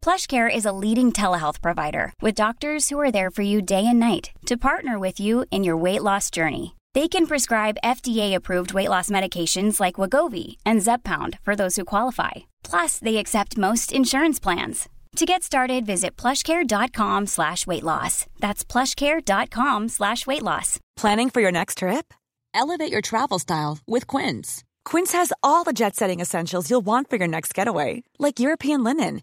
PlushCare is a leading telehealth provider with doctors who are there for you day and night to partner with you in your weight loss journey. They can prescribe FDA-approved weight loss medications like Wagovi and Zepbound for those who qualify. Plus, they accept most insurance plans. To get started, visit plushcare.com slash weight loss. That's plushcare.com slash weight loss. Planning for your next trip? Elevate your travel style with Quince. Quince has all the jet-setting essentials you'll want for your next getaway, like European linen,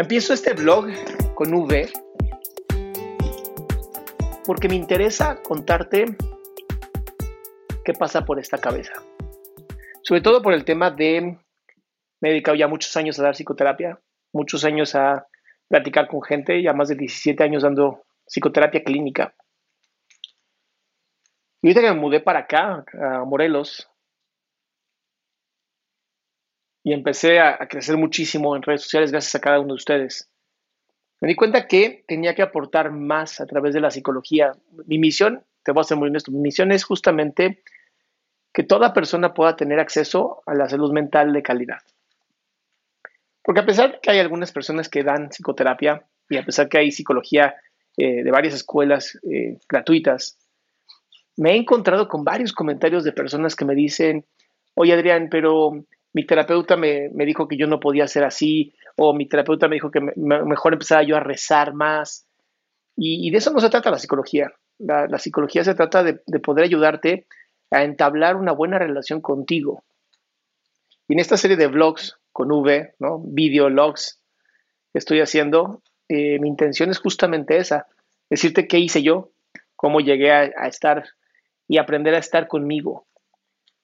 Empiezo este blog con V porque me interesa contarte qué pasa por esta cabeza. Sobre todo por el tema de, me he dedicado ya muchos años a dar psicoterapia, muchos años a platicar con gente, ya más de 17 años dando psicoterapia clínica. Y ahorita que me mudé para acá, a Morelos, y empecé a, crecer muchísimo en redes sociales gracias a cada uno de ustedes. Me di cuenta que tenía que aportar más a través de la psicología. Mi misión, te voy a ser muy honesto, mi misión es justamente que toda persona pueda tener acceso a la salud mental de calidad. Porque a pesar de que hay algunas personas que dan psicoterapia y a pesar que hay psicología eh, de varias escuelas eh, gratuitas, me he encontrado con varios comentarios de personas que me dicen, oye Adrián, pero mi terapeuta me, dijo que yo no podía ser así, o mi terapeuta me dijo que me, mejor empezara yo a rezar más. Y, de eso no se trata la psicología. La, psicología se trata de, de, poder ayudarte a entablar una buena relación contigo. Y en esta serie de vlogs con V, ¿no? videologs que estoy haciendo, eh, mi intención es justamente esa, decirte qué hice yo, cómo llegué a estar y aprender a estar conmigo,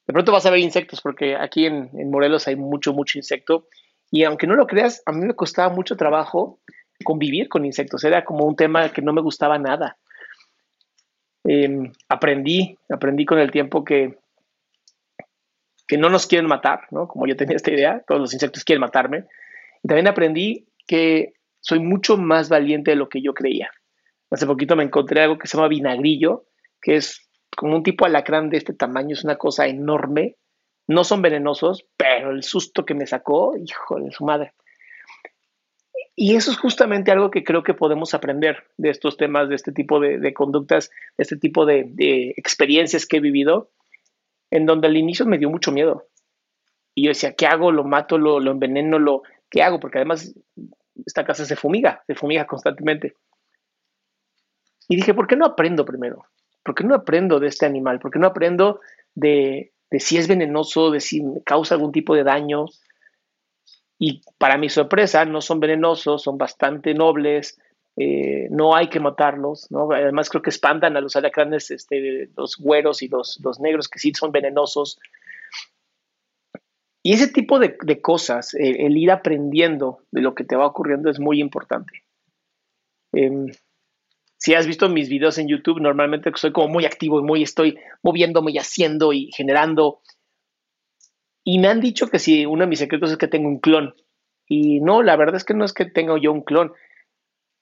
de pronto vas a ver insectos, porque aquí en, Morelos hay mucho, mucho insecto. Y aunque no lo creas, a mí me costaba mucho trabajo convivir con insectos. Era como un tema que no me gustaba nada. Eh, aprendí, aprendí con el tiempo que, que no nos quieren matar, ¿no? Como yo tenía esta idea, todos los insectos quieren matarme. Y también aprendí que soy mucho más valiente de lo que yo creía. Hace poquito me encontré algo que se llama vinagrillo, que es como un tipo alacrán de este tamaño, es una cosa enorme. No son venenosos, pero el susto que me sacó, hijo de su madre. Y eso es justamente algo que creo que podemos aprender de estos temas, de este tipo de, conductas, de este tipo de, experiencias que he vivido, en donde al inicio me dio mucho miedo. Y yo decía, ¿qué hago? ¿Lo mato? ¿Lo, lo enveneno? Lo, ¿Qué hago? Porque además esta casa se fumiga, se fumiga constantemente. Y dije, ¿por qué no aprendo primero? ¿Por qué no aprendo de este animal? ¿Por qué no aprendo de, si es venenoso, de si me causa algún tipo de daño? Y para mi sorpresa, no son venenosos, son bastante nobles, eh, no hay que matarlos, ¿no? Además creo que espantan a los alacranes, este, los güeros y los, negros que sí son venenosos. Y ese tipo de, cosas, el, ir aprendiendo de lo que te va ocurriendo es muy importante. Eh, si has visto mis videos en YouTube, normalmente soy como muy activo y muy estoy moviéndome y haciendo y generando. Y me han dicho que si uno de mis secretos es que tengo un clon. Y no, la verdad es que no es que tenga yo un clon.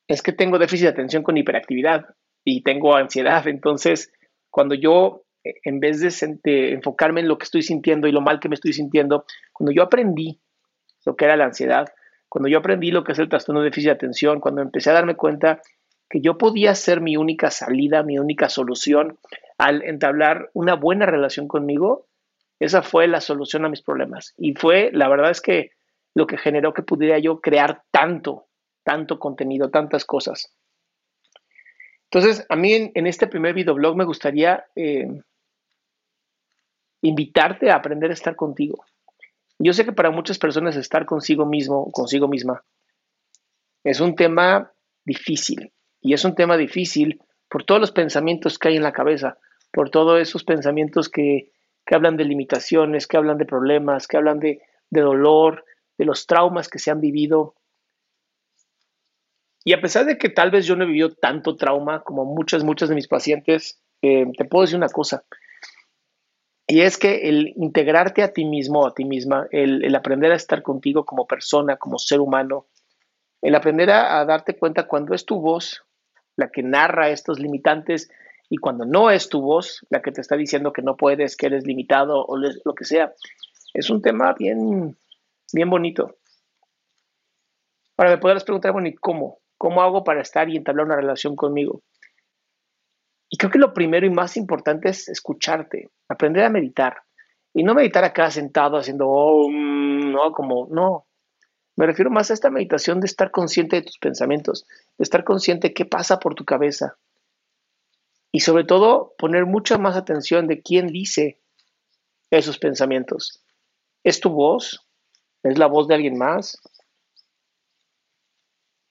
Es que tengo déficit de atención con hiperactividad y tengo ansiedad. Entonces, cuando yo, en vez de, enfocarme en lo que estoy sintiendo y lo mal que me estoy sintiendo, cuando yo aprendí lo que era la ansiedad, cuando yo aprendí lo que es el trastorno de déficit de atención, cuando empecé a darme cuenta que yo podía ser mi única salida, mi única solución al entablar una buena relación conmigo, esa fue la solución a mis problemas. Y fue, la verdad es que lo que generó que pudiera yo crear tanto, tanto contenido, tantas cosas. Entonces, a mí en, este primer videoblog me gustaría eh, invitarte a aprender a estar contigo. Yo sé que para muchas personas estar consigo mismo, consigo misma, es un tema difícil. Y es un tema difícil por todos los pensamientos que hay en la cabeza, por todos esos pensamientos que, hablan de limitaciones, que hablan de problemas, que hablan de, dolor, de los traumas que se han vivido. Y a pesar de que tal vez yo no he vivido tanto trauma como muchas, muchas de mis pacientes, eh, te puedo decir una cosa. Y es que el integrarte a ti mismo, a ti misma, el, aprender a estar contigo como persona, como ser humano, el aprender a, darte cuenta cuando es tu voz la que narra estos limitantes y cuando no es tu voz la que te está diciendo que no puedes, que eres limitado o lo que sea, es un tema bien, bien bonito. Ahora me podrás preguntar, bueno, ¿y cómo? ¿Cómo hago para estar y entablar una relación conmigo? Y creo que lo primero y más importante es escucharte, aprender a meditar. Y no meditar acá sentado haciendo, oh, mm, no, como, no. Me refiero más a esta meditación de estar consciente de tus pensamientos, de estar consciente de qué pasa por tu cabeza. Y sobre todo, poner mucha más atención de quién dice esos pensamientos. ¿Es tu voz? ¿Es la voz de alguien más?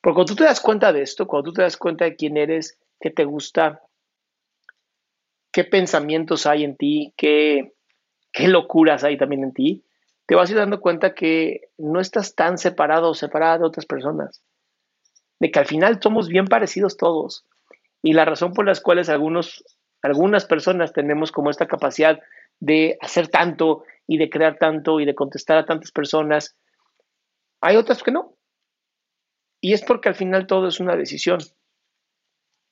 Porque cuando tú te das cuenta de esto, cuando tú te das cuenta de quién eres, qué te gusta, qué pensamientos hay en ti, qué, qué locuras hay también en ti, te vas a dando cuenta que no estás tan separado o separada de otras personas. De que al final somos bien parecidos todos. Y la razón por las cuales algunos, algunas personas tenemos como esta capacidad de hacer tanto y de crear tanto y de contestar a tantas personas, hay otras que no. Y es porque al final todo es una decisión.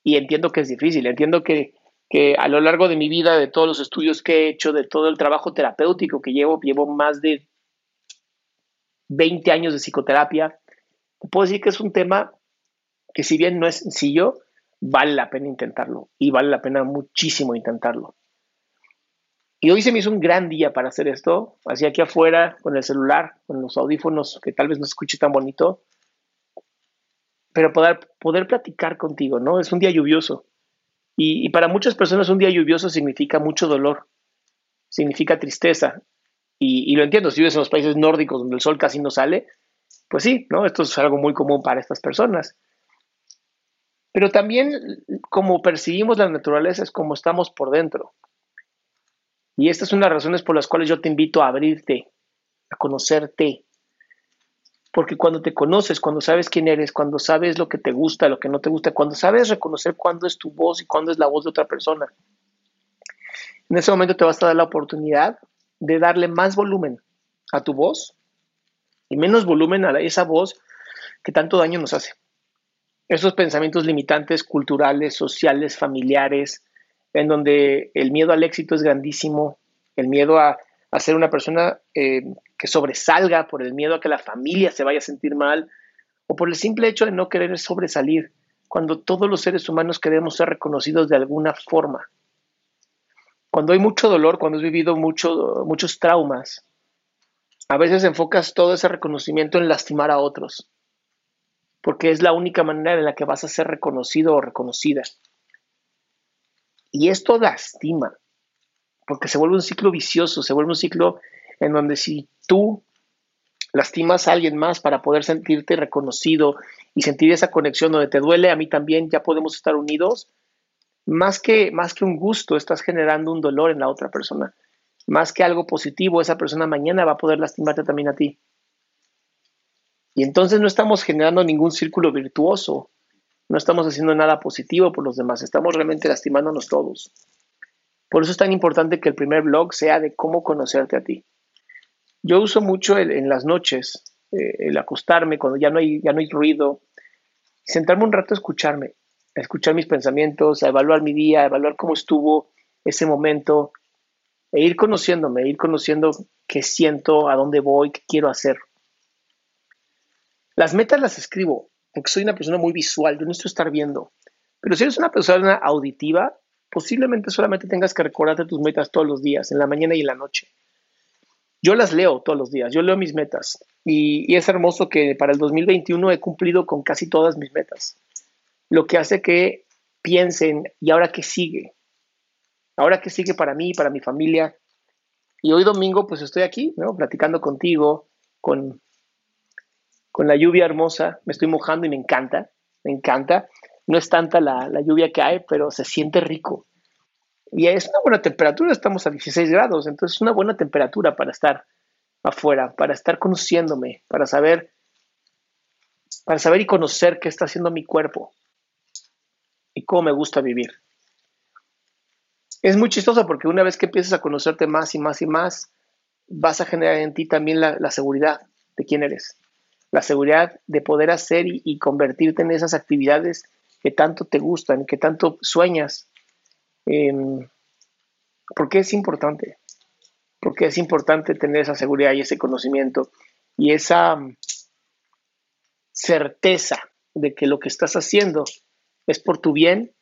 Y entiendo que es difícil, entiendo que que a lo largo de mi vida, de todos los estudios que he hecho, de todo el trabajo terapéutico que llevo, llevo más de 20 años de psicoterapia, te puedo decir que es un tema que si bien no es sencillo, vale la pena intentarlo y vale la pena muchísimo intentarlo. Y hoy se me hizo un gran día para hacer esto, así aquí afuera, con el celular, con los audífonos, que tal vez no escuche tan bonito, pero poder, poder platicar contigo, ¿no? Es un día lluvioso y, para muchas personas un día lluvioso significa mucho dolor, significa tristeza. Y, lo entiendo, si vives en los países nórdicos donde el sol casi no sale, pues sí, ¿no? Esto es algo muy común para estas personas. Pero también como percibimos la naturaleza es como estamos por dentro. Y estas son las razones por las cuales yo te invito a abrirte, a conocerte, porque cuando te conoces, cuando sabes quién eres, cuando sabes lo que te gusta, lo que no te gusta, cuando sabes reconocer cuándo es tu voz y cuándo es la voz de otra persona, en ese momento te vas a dar la oportunidad de darle más volumen a tu voz y menos volumen a esa voz que tanto daño nos hace. Esos pensamientos limitantes culturales, sociales, familiares, en donde el miedo al éxito es grandísimo, el miedo a, ser una persona eh, que sobresalga por el miedo a que la familia se vaya a sentir mal o por el simple hecho de no querer sobresalir, cuando todos los seres humanos queremos ser reconocidos de alguna forma. Cuando hay mucho dolor, cuando has vivido mucho, muchos traumas, a veces enfocas todo ese reconocimiento en lastimar a otros, porque es la única manera en la que vas a ser reconocido o reconocida. Y esto lastima, porque se vuelve un ciclo vicioso, se vuelve un ciclo en donde si tú lastimas a alguien más para poder sentirte reconocido y sentir esa conexión donde te duele, a mí también ya podemos estar unidos, más que, más que un gusto, estás generando un dolor en la otra persona. Más que algo positivo, esa persona mañana va a poder lastimarte también a ti. Y entonces no estamos generando ningún círculo virtuoso, no estamos haciendo nada positivo por los demás, estamos realmente lastimándonos todos. Por eso es tan importante que el primer blog sea de cómo conocerte a ti. Yo uso mucho en las noches, eh, el acostarme cuando ya no, hay, ya no hay ruido, sentarme un rato a escucharme, a escuchar mis pensamientos, a evaluar mi día, a evaluar cómo estuvo ese momento, e ir conociéndome, ir conociendo qué siento, a dónde voy, qué quiero hacer. Las metas las escribo, porque soy una persona muy visual, yo necesito estar viendo. Pero si eres una persona auditiva, posiblemente solamente tengas que recordarte tus metas todos los días, en la mañana y en la noche. Yo las leo todos los días, yo leo mis metas y, es hermoso que para el 2021 he cumplido con casi todas mis metas, lo que hace que piensen, ¿y ahora qué sigue? ¿Ahora qué sigue para mí, para mi familia? Y hoy domingo, pues estoy aquí. Platicando contigo, con, con la lluvia hermosa, me estoy mojando y me encanta, me encanta. No es tanta la, la lluvia que hay, pero se siente rico. Y es una buena temperatura, estamos a 16 grados, entonces es una buena temperatura para estar afuera, para estar conociéndome, para saber, para saber y conocer qué está haciendo mi cuerpo y cómo me gusta vivir. Es muy chistoso porque una vez que empiezas a conocerte más y más y más, vas a generar en ti también la, seguridad de quién eres, la seguridad de poder hacer y, convertirte en esas actividades que tanto te gustan, que tanto sueñas. Eh, ¿Por qué es importante? Porque es importante tener esa seguridad y ese conocimiento y esa mm, certeza de que lo que estás haciendo es por tu bien.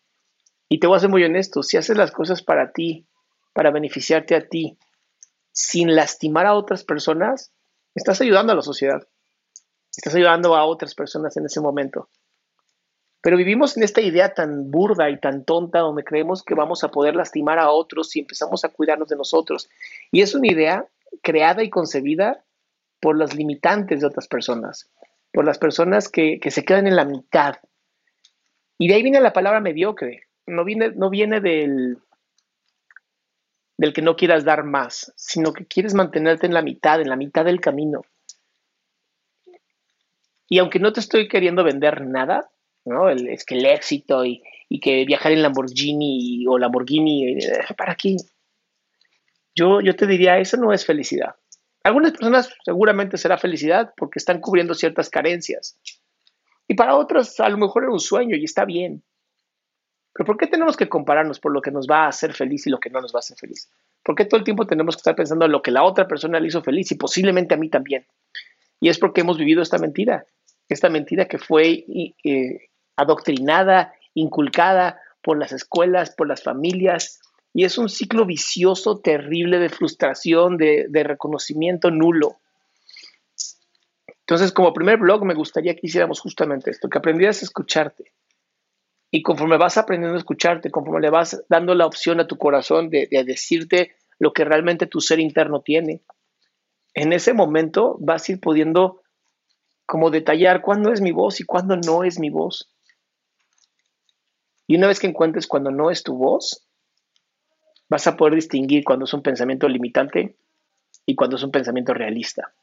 Y te voy a ser muy honesto, si haces las cosas para ti, para beneficiarte a ti, sin lastimar a otras personas, estás ayudando a la sociedad. Estás ayudando a otras personas en ese momento. Pero vivimos en esta idea tan burda y tan tonta donde creemos que vamos a poder lastimar a otros si empezamos a cuidarnos de nosotros. Y es una idea creada y concebida por las limitantes de otras personas, por las personas que, se quedan en la mitad. Y de ahí viene la palabra mediocre. No viene, no viene del, del que no quieras dar más, sino que quieres mantenerte en la mitad, en la mitad del camino. Y aunque no te estoy queriendo vender nada, es que el éxito y, que viajar en Lamborghini o Lamborghini, eh, ¿para qué? Yo, yo te diría, eso no es felicidad. Algunas personas seguramente será felicidad porque están cubriendo ciertas carencias. Y para otras a lo mejor era un sueño y está bien. Pero ¿por qué tenemos que compararnos por lo que nos va a hacer feliz y lo que no nos va a hacer feliz? ¿Por qué todo el tiempo tenemos que estar pensando en lo que la otra persona le hizo feliz y posiblemente a mí también? Y es porque hemos vivido esta mentira, esta mentira que fue eh, adoctrinada, inculcada por las escuelas, por las familias, y es un ciclo vicioso terrible de frustración, de, reconocimiento nulo. Entonces, como primer blog, me gustaría que hiciéramos justamente esto, que aprendieras a escucharte. Y conforme vas aprendiendo a escucharte, conforme le vas dando la opción a tu corazón de, de decirte lo que realmente tu ser interno tiene, en ese momento vas a ir pudiendo como detallar cuándo es mi voz y cuándo no es mi voz. Y una vez que encuentres cuando no es tu voz, vas a poder distinguir cuando es un pensamiento limitante y cuando es un pensamiento realista.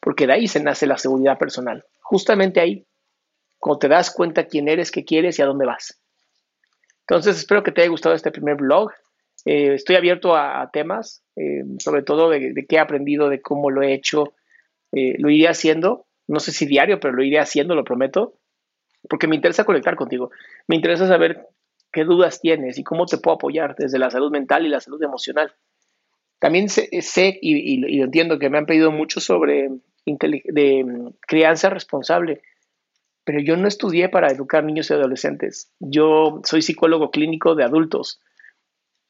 Porque de ahí se nace la seguridad personal. Justamente ahí, cuando te das cuenta quién eres, qué quieres y a dónde vas. Entonces, espero que te haya gustado este primer blog. Eh, estoy abierto a, temas, eh, sobre todo de, qué he aprendido, de cómo lo he hecho. Eh, lo iré haciendo, no sé si diario, pero lo iré haciendo, lo prometo porque me interesa conectar contigo. Me interesa saber qué dudas tienes y cómo te puedo apoyar desde la salud mental y la salud emocional. También sé, y, entiendo que me han pedido mucho sobre mm, crianza responsable, pero yo no estudié para educar niños y adolescentes. Yo soy psicólogo clínico de adultos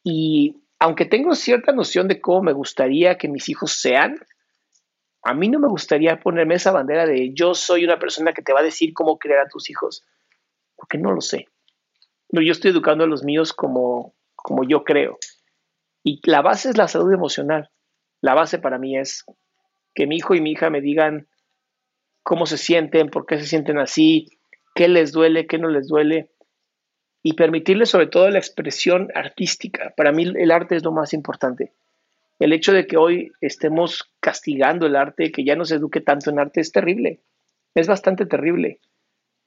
y aunque tengo cierta noción de cómo me gustaría que mis hijos sean, a mí no me gustaría ponerme esa bandera de yo soy una persona que te va a decir cómo criar a tus hijos, porque no lo sé. Yo estoy educando a los míos como, como yo creo. Y la base es la salud emocional. La base para mí es que mi hijo y mi hija me digan cómo se sienten, por qué se sienten así, qué les duele, qué no les duele, y permitirles sobre todo la expresión artística. Para mí el arte es lo más importante el hecho de que hoy estemos castigando el arte, que ya no se eduque tanto en arte, es terrible. Es bastante terrible.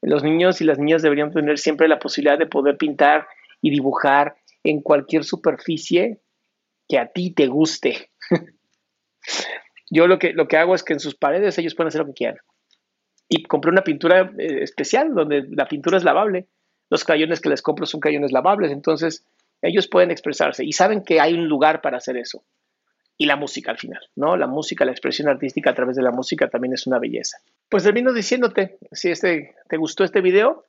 Los niños y las niñas deberían tener siempre la posibilidad de poder pintar y dibujar en cualquier superficie que a ti te guste. Yo lo que, lo que hago es que en sus paredes ellos pueden hacer lo que quieran. Y compré una pintura eh, especial donde la pintura es lavable. Los crayones que les compro son crayones lavables, entonces ellos pueden expresarse y saben que hay un lugar para hacer eso y la música al final, ¿no? La música, la expresión artística a través de la música también es una belleza. Pues termino diciéndote, si este, te gustó este video,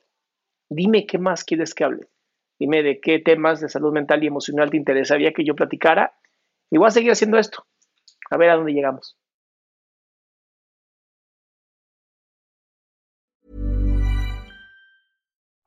dime qué más quieres que hable. Dime de qué temas de salud mental y emocional te interesaría que yo platicara. Y voy a seguir haciendo esto. A ver a dónde llegamos.